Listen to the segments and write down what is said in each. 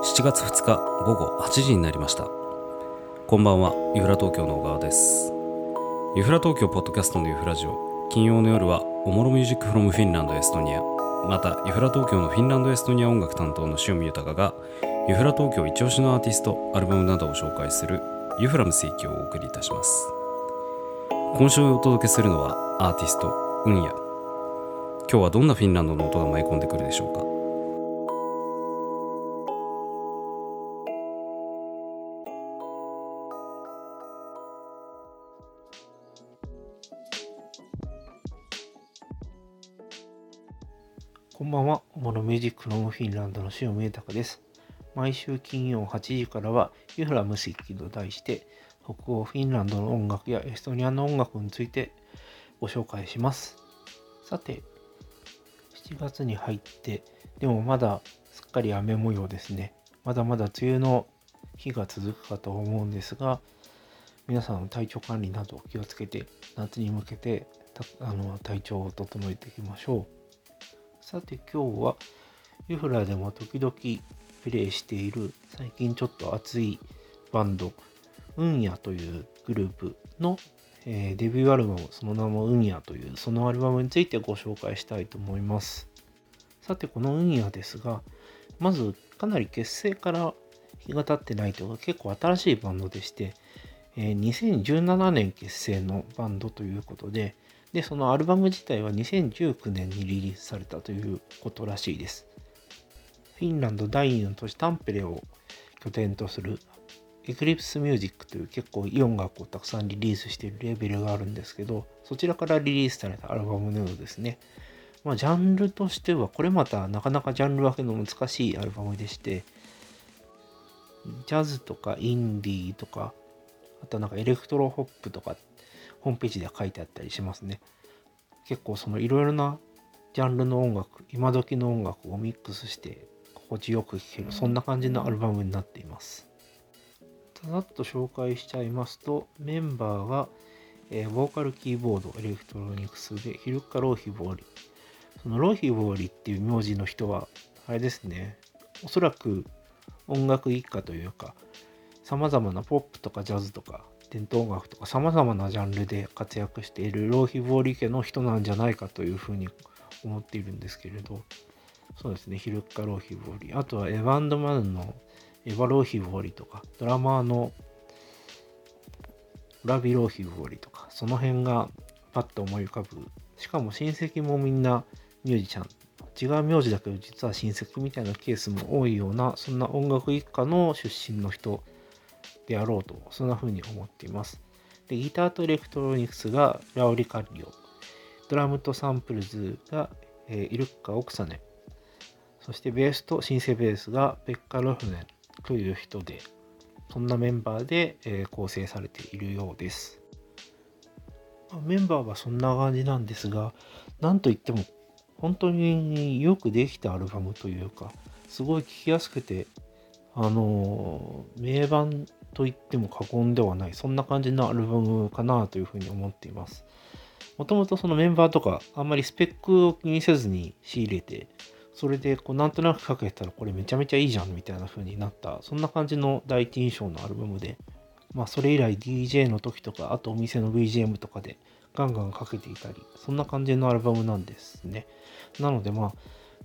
7月2日午後8時になりました。こんばんはユフラ東京の小川です。ユフラ東京ポッドキャストのユフラジオ。金曜の夜はおもろミュージックフロムフィンランドエストニア。またユフラ東京のフィンランドエストニア音楽担当の塩見豊がユフラ東京一押しのアーティストアルバムなどを紹介するユフラムスイキをお送りいたします。今週お届けするのはアーティストウンヤ。今日はどんなフィンランドの音が舞い込んでくるでしょうか。こんばんは。おもろミュージックのフィンランドの塩見豊です。毎週金曜8時からは、ユフラムスイッキと題して、北欧フィンランドの音楽やエストニアの音楽についてご紹介します。さて、7月に入って、でもまだすっかり雨模様ですね。まだまだ梅雨の日が続くかと思うんですが、皆さん体調管理など気をつけて、夏に向けてあの体調を整えていきましょう。さて今日はユフラでも時々プレイしている最近ちょっと熱いバンドウンヤというグループの、えデビューアルバムその名もウンヤというそのアルバムについてご紹介したいと思います。さてこのウンヤですがまずかなり結成から日が経ってないというか結構新しいバンドでして、え2017年結成のバンドということでで、そのアルバム自体は2019年にリリースされたということらしいです。フィンランド第2の都市タンペレを拠点とする Eclipse Music という結構いい音楽をたくさんリリースしているレーベルがあるんですけど、そちらからリリースされたアルバムのようですね。まあ、ジャンルとしては、これまたなかなかジャンル分けの難しいアルバムでして、ジャズとかインディーとか、あとなんかエレクトロポップとかっホームページで書いてあったりしますね。結構そのいろいろなジャンルの音楽、今時の音楽をミックスして心地よく聴ける、そんな感じのアルバムになっています。ただっと紹介しちゃいますと、メンバーは、えーボーカルキーボード、エレクトロニクスで、ヒルカ・ローヒボーリ。そのローヒボーリっていう名字の人は、あれですね、おそらく音楽一家というか、様々なポップとかジャズとか伝統音楽とか様々なジャンルで活躍しているローヒボーリ家の人なんじゃないかというふうに思っているんですけれど。そうですね。ヒルッカ・ローヒボーリあとはエヴァンドマンのエヴァ・ローヒボーリとかドラマーのラビ・ローヒボーリとかその辺がパッと思い浮かぶ。しかも親戚もみんなミュージシャン。違う名字だけど実は親戚みたいなケースも多いようなそんな音楽一家の出身の人であろうと、そんな風に思っています。で、ギターとエレクトロニクスがラオリ・カリオ、ドラムとサンプルズが、えーイルッカ・オクサネ、そしてベースとシンセベースがペッカ・ロフネンという人で、そんなメンバーで、えー構成されているようです。メンバーはそんな感じなんですが、なんといっても本当によくできたアルバムというか、すごい聴きやすくて、あのー名盤と言っても過言ではない、そんな感じのアルバムかなというふうに思っています。もともとそのメンバーとか、あんまりスペックを気にせずに仕入れて、それでこうなんとなくかけたらこれめちゃめちゃいいじゃんみたいな風になった、そんな感じの第一印象のアルバムで、まあそれ以来 DJ の時とか、あとお店の BGM とかでガンガンかけていたり、そんな感じのアルバムなんですね。なのでまあ、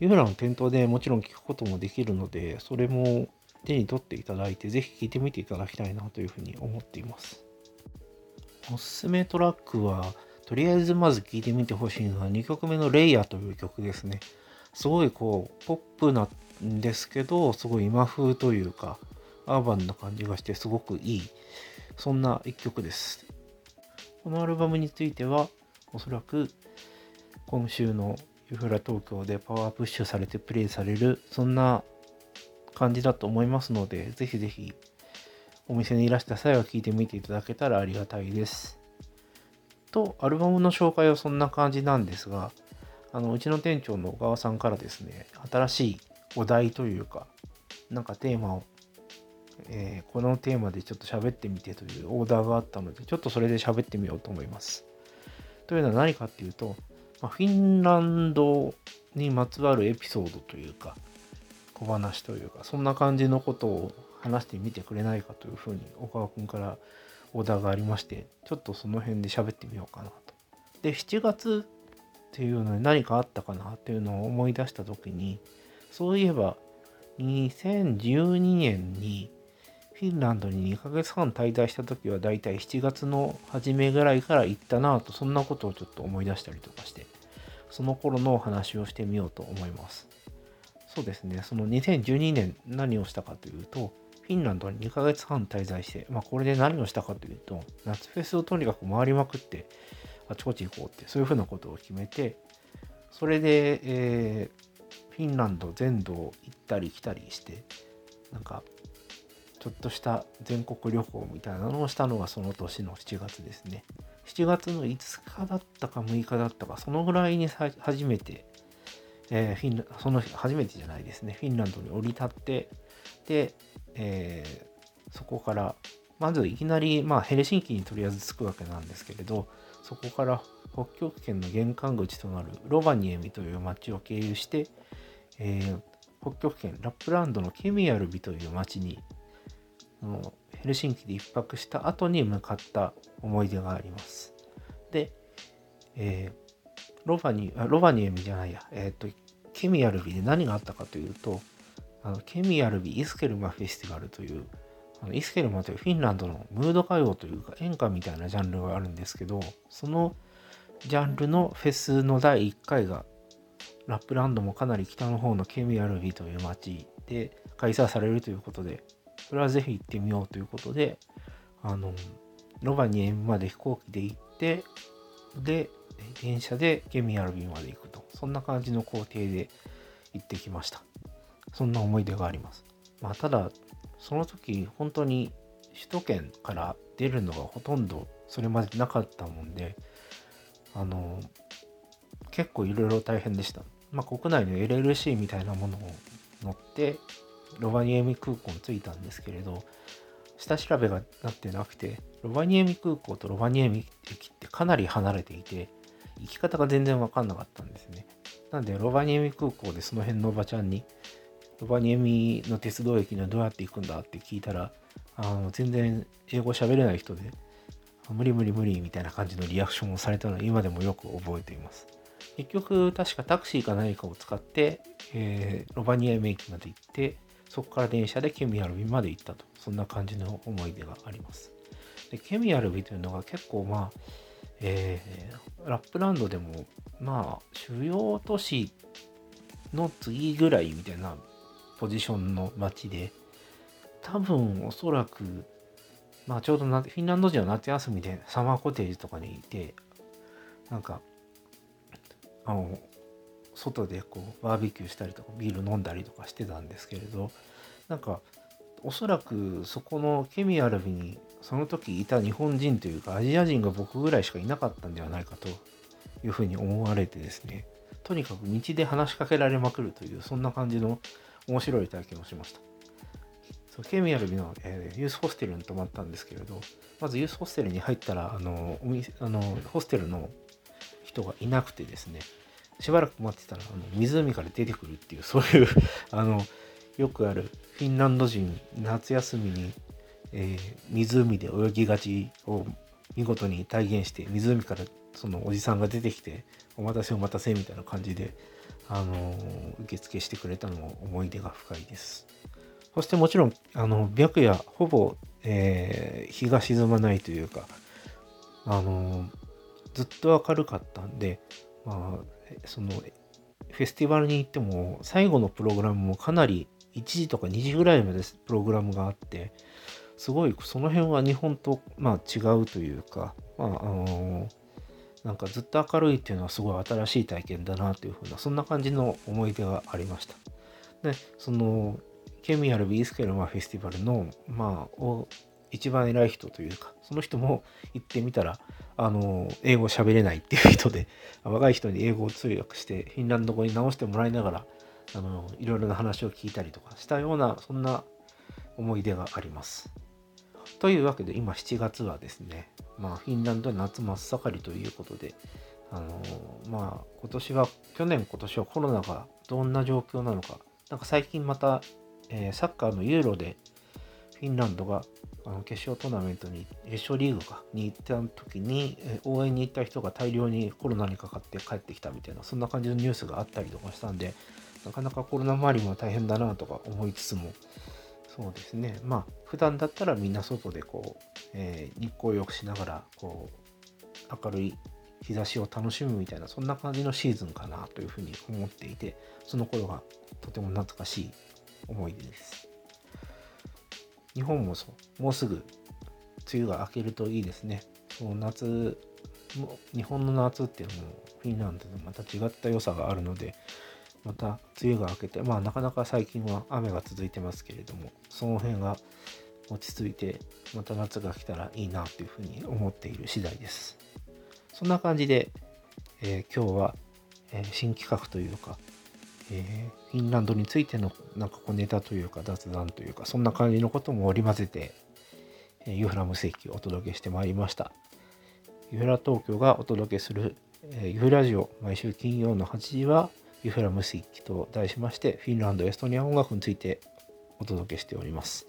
ユーラの店頭でもちろん聞くこともできるので、それも手に取っていただいて、ぜひ聴いてみていただきたいなというふうに思っています。おすすめトラックは、とりあえずまず聴いてみてほしいのは2曲目のレイヤーという曲ですね。すごいこう、ポップなんですけど、すごい今風というか、アーバンな感じがしてすごくいい、そんな一曲です。このアルバムについては、おそらく今週のユフラ東京でパワープッシュされてプレイされる、そんな感じだと思いますので、ぜひぜひお店にいらした際は聞いてみていただけたらありがたいです。と、アルバムの紹介はそんな感じなんですが、あのうちの店長の小川さんからですね、新しいお題というか、なんかテーマを、えーこのテーマでちょっと喋ってみてというオーダーがあったので、ちょっとそれで喋ってみようと思います。というのは何かっていうと、まあ、フィンランドにまつわるエピソードというか、小話というかそんな感じのことを話してみてくれないかというふうに小川君からオーダーがありましてちょっとその辺で喋ってみようかなと。で7月っていうのに何かあったかなっていうのを思い出した時にそういえば2012年にフィンランドに2ヶ月半滞在した時はだいたい7月の初めぐらいから行ったなとそんなことをちょっと思い出したりとかしてその頃のお話をしてみようと思いますそうですねその2012年何をしたかというとフィンランドに2ヶ月半滞在してまあこれで何をしたかというと夏フェスをとにかく回りまくってあちこち行こうってそういうふうなことを決めてそれで、えー、フィンランド全土行ったり来たりしてなんかちょっとした全国旅行みたいなのをしたのがその年の7月ですね。7月の5日だったか6日だったか、そのぐらいに初めて、えー、フィンその初めてじゃないですね、フィンランドに降り立って、で、えー、そこから、まずいきなり、まあ、ヘルシンキにとりあえず着くわけなんですけれど、そこから北極圏の玄関口となるロバニエミという町を経由して、えー、北極圏ラップランドのケミアルビという町にのヘルシンキで1泊した後に向かった思い出があります。で、えー、ロバニあロバニエミじゃないや、えっ、ー、と、ケミアルビで何があったかというと、あのケミアルビイスケルマフェスティバルという、あのイスケルマというフィンランドのムード歌謡というか演歌みたいなジャンルがあるんですけど、そのジャンルのフェスの第1回がラップランドもかなり北の方のケミアルビという町で開催されるということで、それはぜひ行ってみようということで、あの、ロバニエムまで飛行機で行って、で、電車でケミアルビンまで行くと。そんな感じの工程で行ってきました。そんな思い出があります。まあ、ただ、その時、本当に首都圏から出るのがほとんどそれまでなかったもんで、あの、結構いろいろ大変でした。まあ、国内の LLC みたいなものを乗ってロバニエミ空港に着いたんですけれど下調べがなってなくてロバニエミ空港とロバニエミ駅ってかなり離れていて行き方が全然分かんなかったんですねなんでロバニエミ空港でその辺のおばちゃんにロバニエミの鉄道駅にはどうやって行くんだって聞いたらあの全然英語喋れない人で無理無理無理みたいな感じのリアクションをされたのを今でもよく覚えています結局確かタクシーか何かを使って、えー、ロバニエミ駅まで行ってそこから電車でケミアルビまで行ったと。そんな感じの思い出があります。でケミアルビというのが結構まあ、えー、ラップランドでもまあ主要都市の次ぐらいみたいなポジションの街で多分おそらくまあちょうどフィンランド人は夏休みでサマーコテージとかにいてなんかあの外でこうバーベキューしたりとかビール飲んだりとかしてたんですけれどなんかおそらくそこのケミアルビにその時いた日本人というかアジア人が僕ぐらいしかいなかったんではないかというふうに思われてですねとにかく道で話しかけられまくるというそんな感じの面白い体験をしました。そうケミアルビの、えー、ユースホステルに泊まったんですけれどまずユースホステルに入ったらあのお店あのホステルの人がいなくてですねしばらく待ってたらあの湖から出てくるっていうそういうあのよくあるフィンランド人夏休みに、えー、湖で泳ぎがちを見事に体現して湖からそのおじさんが出てきてお待たせお待たせみたいな感じで、あのー、受付してくれたのも思い出が深いです。そしてもちろん、あの、白夜、ほぼ、えー、日が沈まないというか、あのー、ずっと明るかったんで、まあ、そのフェスティバルに行っても最後のプログラムもかなり1時とか2時ぐらいまでプログラムがあってすごいその辺は日本とまあ違うというかまああのなんかずっと明るいっていうのはすごい新しい体験だなというふうなそんな感じの思い出がありましたでそのケミアル・ビースケルマフェスティバルのまあ一番偉い人というかその人も行ってみたらあの英語喋れないっていう人で 若い人に英語を通訳してフィンランド語に直してもらいながらあのいろいろな話を聞いたりとかしたようなそんな思い出があります。というわけで今7月はですね、まあ、フィンランドは夏真っ盛りということであのまあ今年は去年今年はコロナがどんな状況なのかなんか最近また、えーサッカーのユーロでフィンランドがあの決勝トーナメントに決勝リーグかに行った時に、えー応援に行った人が大量にコロナにかかって帰ってきたみたいなそんな感じのニュースがあったりとかしたんでなかなかコロナ周りも大変だなとか思いつつもそうですね。まあ普段だったらみんな外でこう、えー日光浴しながらこう明るい日差しを楽しむみたいなそんな感じのシーズンかなというふうに思っていてその頃がとても懐かしい思い出です。日本もそう。もうすぐ梅雨が明けるといいですね。その夏日本の夏っていうのもフィンランドとまた違った良さがあるのでまた梅雨が明けてまあなかなか最近は雨が続いてますけれどもその辺が落ち着いてまた夏が来たらいいなというふうに思っている次第です。そんな感じで、えー今日は、えー新企画というか、えーフィンランドについてのなんかこうネタというか雑談というかそんな感じのことも織り交ぜて、えーユーフラム世紀をお届けしてまいりました。ユーフラ東京がお届けする、えーユーフラジオ毎週金曜の8時はユフラム世紀と題しましてフィンランドエストニア音楽についてお届けしております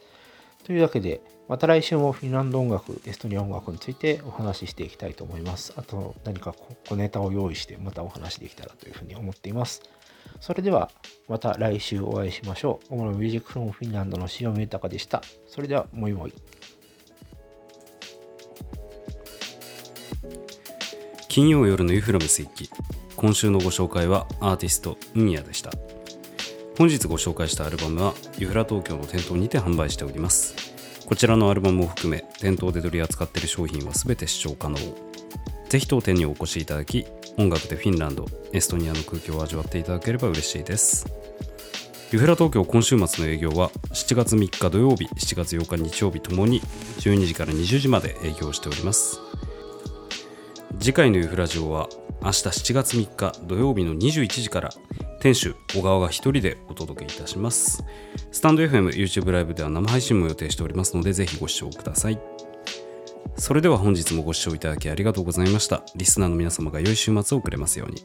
というわけで、また来週もフィンランド音楽、エストニア音楽についてお話ししていきたいと思います。あと、何か小ネタを用意して、またお話できたらというふうに思っています。それでは、また来週お会いしましょう。主のミュージックフロムフィンランドの塩見豊でした。それでは、もいもい。金曜夜のユフラムスイッキ今週のご紹介はアーティストウニヤでした。本日ご紹介したアルバムはユフラ東京の店頭にて販売しております。こちらのアルバムを含め店頭で取り扱っている商品は全て視聴可能。ぜひ当店にお越しいただき音楽でフィンランドエストニアの空気を味わっていただければ嬉しいです。ユフラ東京今週末の営業は7月3日土曜日7月8日日曜日ともに12時から20時まで営業しております。次回のユフラジオは明日7月3日土曜日の21時から店主小川が一人でお届けいたします。スタンド FM、YouTube ライブでは生配信も予定しておりますのでぜひご視聴ください。それでは本日もご視聴いただきありがとうございました。リスナーの皆様が良い週末をくれますように。